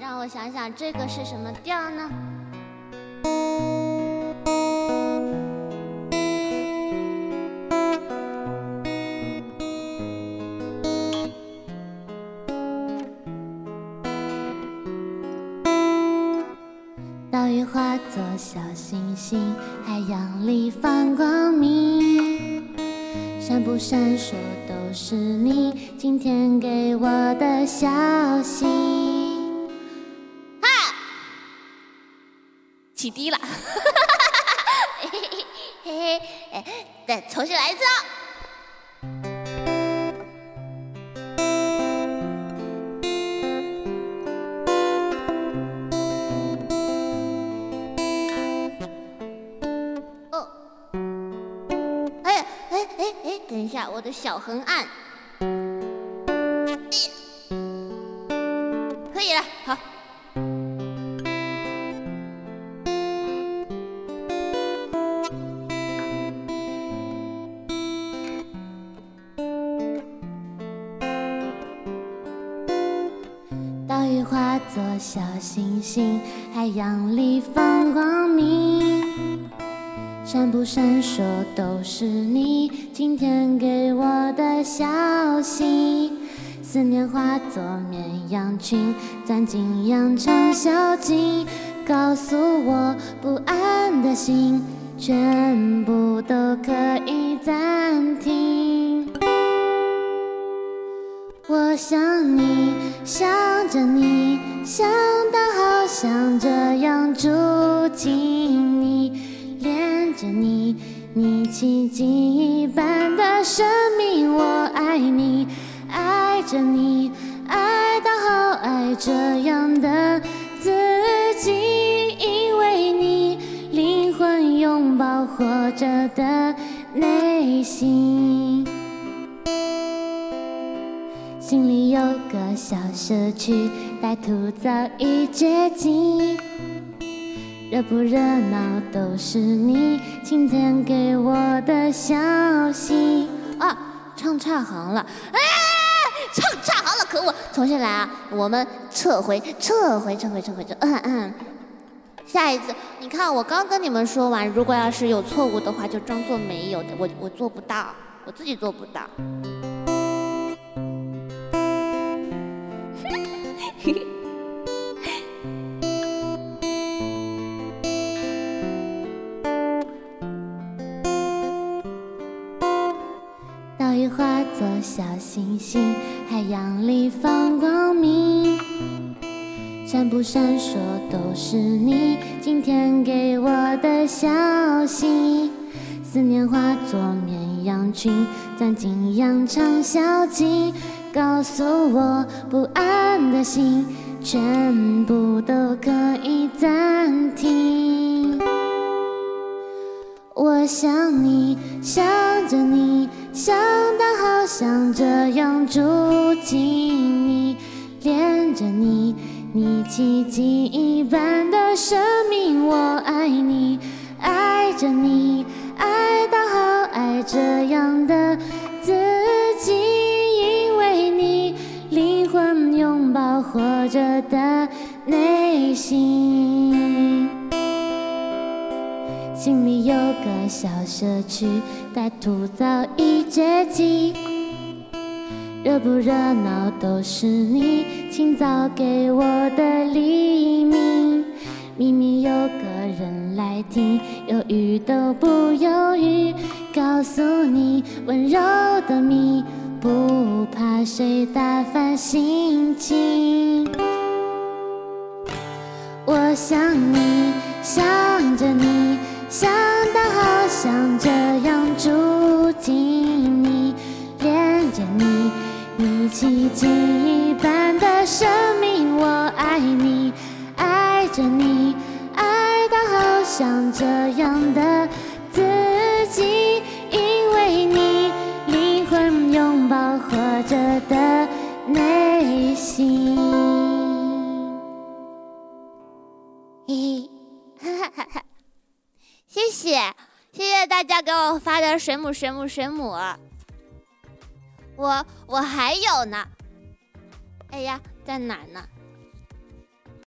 让我想想，这个是什么调呢？岛屿化作小星星，海洋里放光明。闪不闪烁都是你今天给我的消息。起低了，嘿嘿嘿嘿，哎，再重新来一次哦。哎，哎，哎，哎等一下，我的小横按，岛屿化作小星星，海洋里放光明。闪不闪烁都是你今天给我的消息，思念化作绵羊群钻进羊肠小径，告诉我不安的心全部都可以暂停。我想你，想着你，想到好想这样住进你。恋着你，你奇迹一般的生命，我爱你，爱着你，爱到好爱这样的自己，因为你灵魂拥抱活着的内心，有个小社区，歹徒早已绝迹。热不热闹都是你今天给我的消息啊！唱差行了，哎，唱差行了，可恶！重新来啊！我们撤回，撤回，撤回，撤回，撤。嗯嗯。下一次，你看我刚跟你们说完，如果要是有错误的话，就装作没有的。我我做不到，我自己做不到。嘿嘿。化作小星星，海洋里放光明。闪不闪烁都是你今天给我的消息。思念化作绵羊群钻进羊肠小径，告诉我不安的心全部都可以暂停。我想你，想着你。想到好想这样住进你，恋着你，你奇迹一般的生命，我爱你，爱着你，的内心。心里有个小社区，歹徒早已绝迹。热不热闹都是你清早给我的黎明。明明有个人来听，犹豫都不犹豫，告诉你温柔的谜，不怕谁打翻心情。我想你，想着你。想到好想这样住进你，恋着你，你奇迹一般的生命，我爱你，爱着你，爱到好想这样的自己，因为你灵魂拥抱活着的内心。哦发的水母水母水母，我我还有呢，哎呀，在哪呢？